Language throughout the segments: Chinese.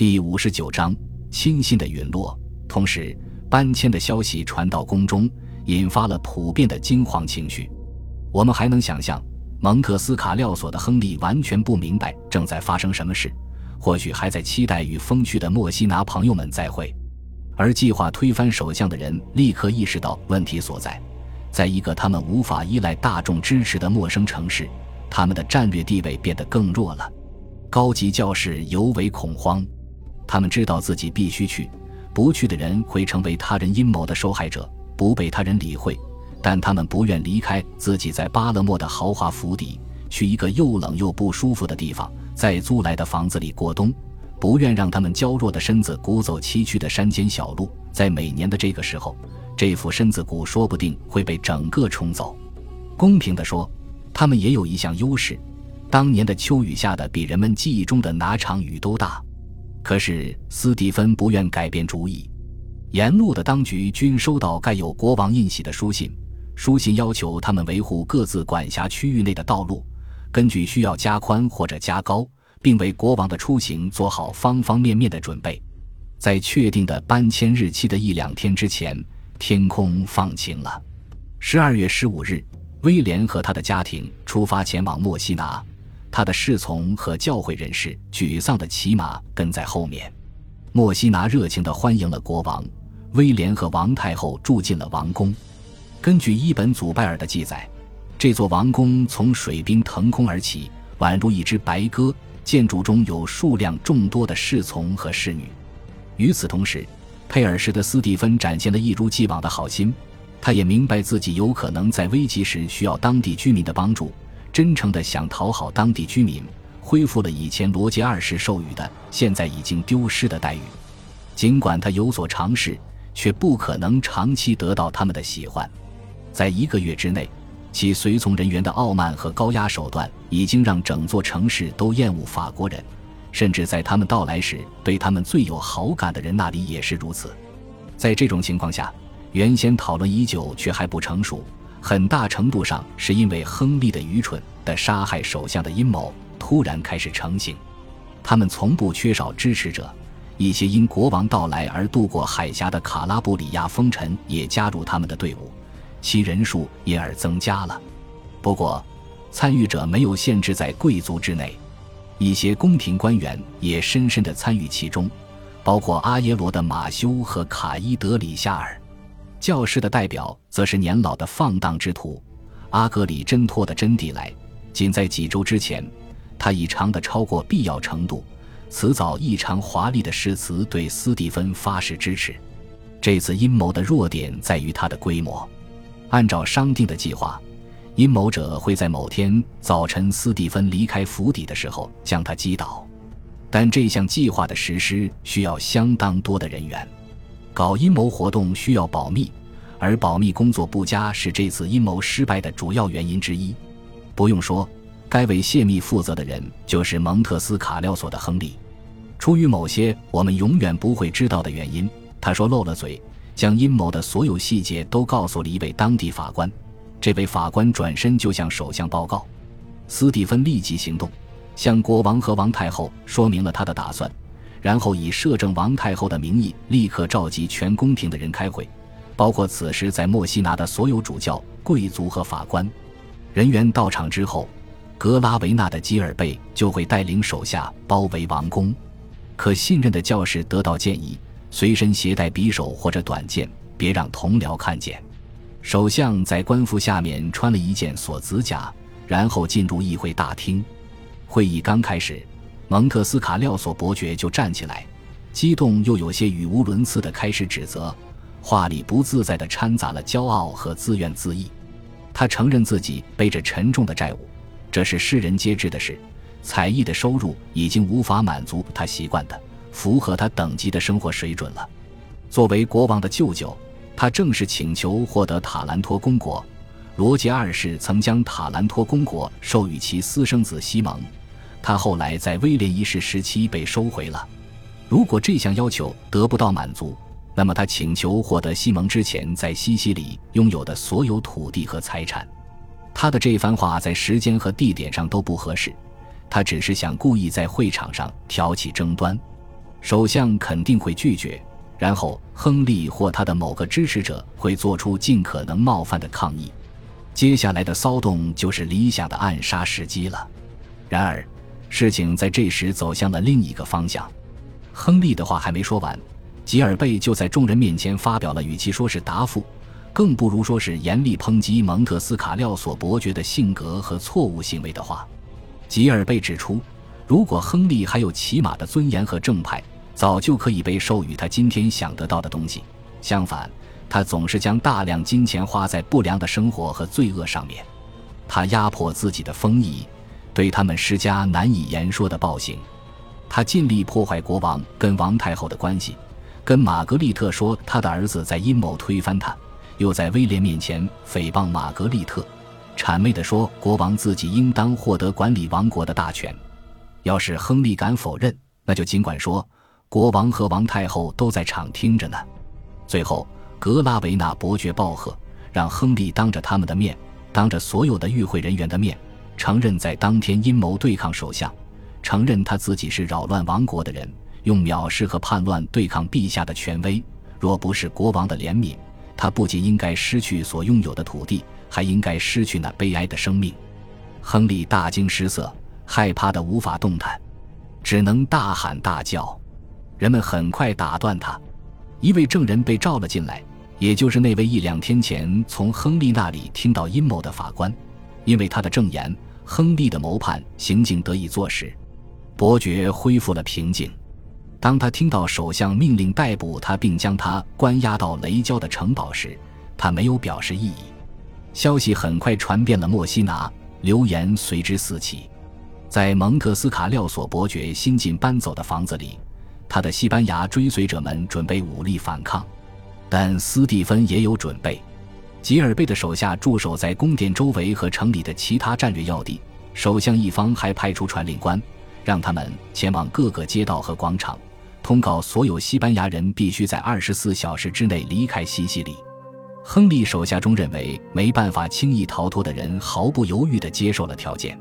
第五十九章亲信的陨落。同时，搬迁的消息传到宫中，引发了普遍的惊慌情绪。我们还能想象，蒙特斯卡廖索的亨利完全不明白正在发生什么事，或许还在期待与风趣的莫西拿朋友们再会。而计划推翻首相的人立刻意识到问题所在，在一个他们无法依赖大众支持的陌生城市，他们的战略地位变得更弱了。高级教士尤为恐慌，他们知道自己必须去，不去的人会成为他人阴谋的受害者，不被他人理会。但他们不愿离开自己在巴勒莫的豪华府邸，去一个又冷又不舒服的地方，在租来的房子里过冬，不愿让他们娇弱的身子鼓走崎岖的山间小路。在每年的这个时候，这副身子骨说不定会被整个冲走。公平地说，他们也有一项优势。当年的秋雨下的比人们记忆中的哪场雨都大，可是斯蒂芬不愿改变主意。沿路的当局均收到盖有国王印玺的书信，书信要求他们维护各自管辖区域内的道路，根据需要加宽或者加高，并为国王的出行做好方方面面的准备。在确定的搬迁日期的一两天之前，天空放晴了。十二月十五日，威廉和他的家庭出发前往墨西拿。他的侍从和教会人士沮丧的骑马跟在后面。莫西拿热情地欢迎了国王威廉和王太后住进了王宫。根据伊本祖拜尔的记载，这座王宫从水兵腾空而起，宛如一只白鸽。建筑中有数量众多的侍从和侍女。与此同时，佩尔什的斯蒂芬展现了一如既往的好心。他也明白自己有可能在危急时需要当地居民的帮助。真诚地想讨好当地居民，恢复了以前罗杰二世授予的、现在已经丢失的待遇。尽管他有所尝试，却不可能长期得到他们的喜欢。在一个月之内，其随从人员的傲慢和高压手段已经让整座城市都厌恶法国人，甚至在他们到来时对他们最有好感的人那里也是如此。在这种情况下，原先讨论已久却还不成熟。很大程度上是因为亨利的愚蠢的杀害首相的阴谋突然开始成型，他们从不缺少支持者，一些因国王到来而渡过海峡的卡拉布里亚风尘也加入他们的队伍，其人数因而增加了。不过，参与者没有限制在贵族之内，一些宫廷官员也深深地参与其中，包括阿耶罗的马修和卡伊德里夏尔。教师的代表则是年老的放荡之徒阿格里真托的真谛来。仅在几周之前，他以长的超过必要程度、辞藻异常华丽的诗词对斯蒂芬发誓支持。这次阴谋的弱点在于它的规模。按照商定的计划，阴谋者会在某天早晨斯蒂芬离开府邸的时候将他击倒。但这项计划的实施需要相当多的人员。搞阴谋活动需要保密，而保密工作不佳是这次阴谋失败的主要原因之一。不用说，该为泄密负责的人就是蒙特斯卡廖索的亨利。出于某些我们永远不会知道的原因，他说漏了嘴，将阴谋的所有细节都告诉了一位当地法官。这位法官转身就向首相报告。斯蒂芬立即行动，向国王和王太后说明了他的打算。然后以摄政王太后的名义，立刻召集全宫廷的人开会，包括此时在墨西拿的所有主教、贵族和法官。人员到场之后，格拉维纳的基尔贝就会带领手下包围王宫。可信任的教士得到建议，随身携带匕首或者短剑，别让同僚看见。首相在官服下面穿了一件锁子甲，然后进入议会大厅。会议刚开始。蒙特斯卡廖索伯爵就站起来，激动又有些语无伦次地开始指责，话里不自在地掺杂了骄傲和自怨自艾。他承认自己背着沉重的债务，这是世人皆知的事。才艺的收入已经无法满足他习惯的、符合他等级的生活水准了。作为国王的舅舅，他正式请求获得塔兰托公国。罗杰二世曾将塔兰托公国授予其私生子西蒙。他后来在威廉一世时期被收回了。如果这项要求得不到满足，那么他请求获得西蒙之前在西西里拥有的所有土地和财产。他的这番话在时间和地点上都不合适。他只是想故意在会场上挑起争端。首相肯定会拒绝，然后亨利或他的某个支持者会做出尽可能冒犯的抗议。接下来的骚动就是理想的暗杀时机了。然而，事情在这时走向了另一个方向。亨利的话还没说完，吉尔贝就在众人面前发表了与其说是答复，更不如说是严厉抨击蒙特斯卡廖索伯爵的性格和错误行为的话。吉尔贝指出，如果亨利还有起码的尊严和正派，早就可以被授予他今天想得到的东西。相反，他总是将大量金钱花在不良的生活和罪恶上面。他压迫自己的丰邑，对他们施加难以言说的暴行。他尽力破坏国王跟王太后的关系，跟玛格丽特说他的儿子在阴谋推翻他，又在威廉面前诽谤玛格丽特，谄媚地说国王自己应当获得管理王国的大权。要是亨利敢否认，那就尽管说，国王和王太后都在场听着呢。最后，格拉维纳伯爵暴喝，让亨利当着他们的面，当着所有的与会人员的面，承认在当天阴谋对抗首相。承认他自己是扰乱王国的人，用藐视和叛乱对抗陛下的权威。若不是国王的怜悯，他不仅应该失去所拥有的土地，还应该失去那悲哀的生命。亨利大惊失色，害怕的无法动弹，只能大喊大叫。人们很快打断他。一位证人被召了进来，也就是那位一两天前从亨利那里听到阴谋的法官。因为他的证言，亨利的谋叛行径得以坐实。伯爵恢复了平静。当他听到首相命令逮捕他并将他关押到雷焦的城堡时，他没有表示异议。消息很快传遍了墨西拿，流言随之四起。在蒙特斯卡廖索伯爵新近搬走的房子里，他的西班牙追随者们准备武力反抗，但斯蒂芬也有准备。吉尔贝的手下驻守在宫殿周围和城里的其他战略要地，首相一方还派出传令官。让他们前往各个街道和广场，通告所有西班牙人必须在二十四小时之内离开西西里。亨利手下中认为没办法轻易逃脱的人，毫不犹豫地接受了条件。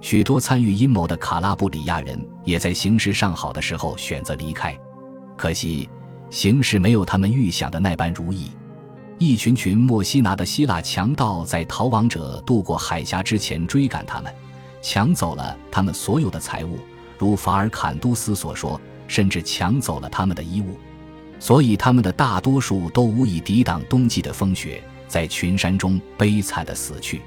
许多参与阴谋的卡拉布里亚人也在形势尚好的时候选择离开。可惜，形势没有他们预想的那般如意。一群群墨西拿的希腊强盗在逃亡者渡过海峡之前追赶他们。抢走了他们所有的财物，如法尔坎都斯所说，甚至抢走了他们的衣物，所以他们的大多数都无以抵挡冬季的风雪，在群山中悲惨的死去。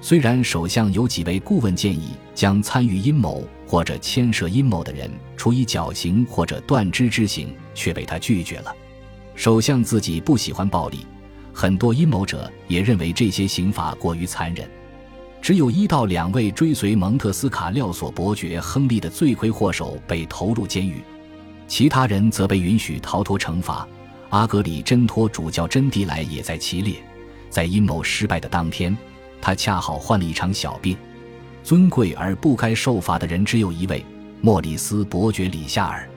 虽然首相有几位顾问建议将参与阴谋或者牵涉阴谋的人处以绞刑或者断肢之刑，却被他拒绝了。首相自己不喜欢暴力，很多阴谋者也认为这些刑罚过于残忍。只有一到两位追随蒙特斯卡廖索伯爵亨利的罪魁祸首被投入监狱，其他人则被允许逃脱惩罚。阿格里真托主教真迪莱也在其列。在阴谋失败的当天，他恰好患了一场小病。尊贵而不该受罚的人只有一位——莫里斯伯爵里夏尔。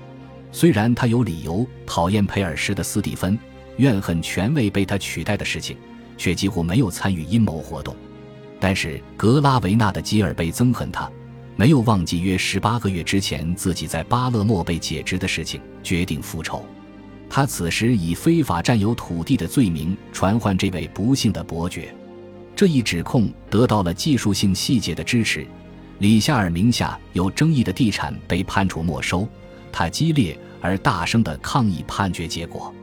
虽然他有理由讨厌佩尔什的斯蒂芬，怨恨权位被他取代的事情，却几乎没有参与阴谋活动。但是格拉维纳的吉尔贝憎恨他，没有忘记约十八个月之前自己在巴勒莫被解职的事情，决定复仇。他此时以非法占有土地的罪名传唤这位不幸的伯爵。这一指控得到了技术性细节的支持。里夏尔名下有争议的地产被判处没收。他激烈而大声地抗议判决结果。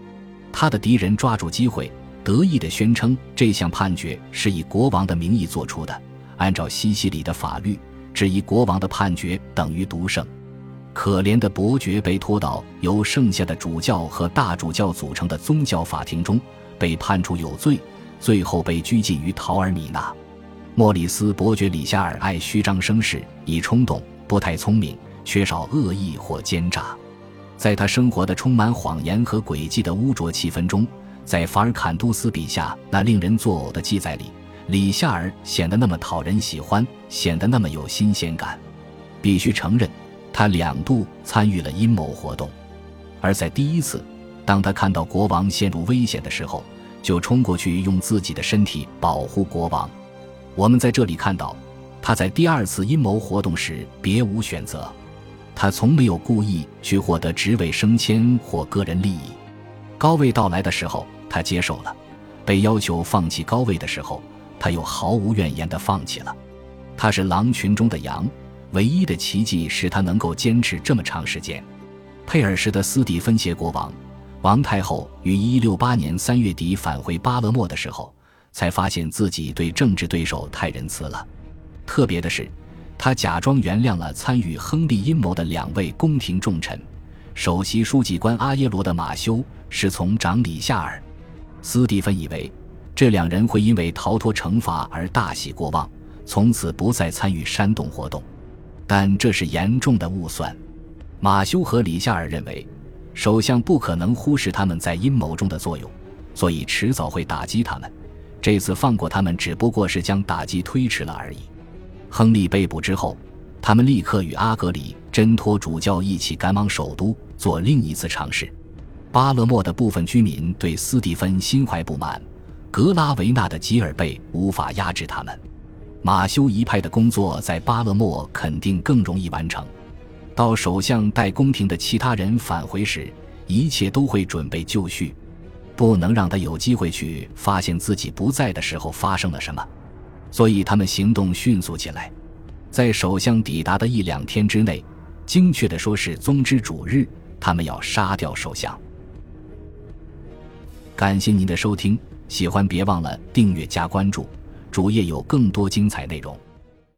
他的敌人抓住机会。得意地宣称，这项判决是以国王的名义做出的。按照西西里的法律，质疑国王的判决等于独胜。可怜的伯爵被拖到由剩下的主教和大主教组成的宗教法庭中，被判处有罪，最后被拘禁于陶尔米纳。莫里斯伯爵里夏尔爱虚张声势，以冲动，不太聪明，缺少恶意或奸诈。在他生活的充满谎言和诡计的污浊气氛中。在法尔坎杜斯笔下那令人作呕的记载里，里夏尔显得那么讨人喜欢，显得那么有新鲜感。必须承认，他两度参与了阴谋活动，而在第一次，当他看到国王陷入危险的时候，就冲过去用自己的身体保护国王。我们在这里看到，他在第二次阴谋活动时别无选择。他从没有故意去获得职位升迁或个人利益。高位到来的时候，他接受了；被要求放弃高位的时候，他又毫无怨言地放弃了。他是狼群中的羊，唯一的奇迹是他能够坚持这么长时间。佩尔什的斯蒂芬谢国王，王太后于168年3月底返回巴勒莫的时候，才发现自己对政治对手太仁慈了。特别的是，他假装原谅了参与亨利阴谋的两位宫廷重臣，首席书记官阿耶罗的马修是从长李夏尔。斯蒂芬以为这两人会因为逃脱惩罚而大喜过望，从此不再参与煽动活动，但这是严重的误算。马修和李夏尔认为，首相不可能忽视他们在阴谋中的作用，所以迟早会打击他们。这次放过他们，只不过是将打击推迟了而已。亨利被捕之后，他们立刻与阿格里真托主教一起赶往首都，做另一次尝试。巴勒莫的部分居民对斯蒂芬心怀不满，格拉维纳的吉尔贝无法压制他们。马修一派的工作在巴勒莫肯定更容易完成。到首相带宫廷的其他人返回时，一切都会准备就绪，不能让他有机会去发现自己不在的时候发生了什么。所以他们行动迅速起来，在首相抵达的一两天之内，精确的说是宗之主日，他们要杀掉首相。感谢您的收听，喜欢别忘了订阅加关注，主页有更多精彩内容。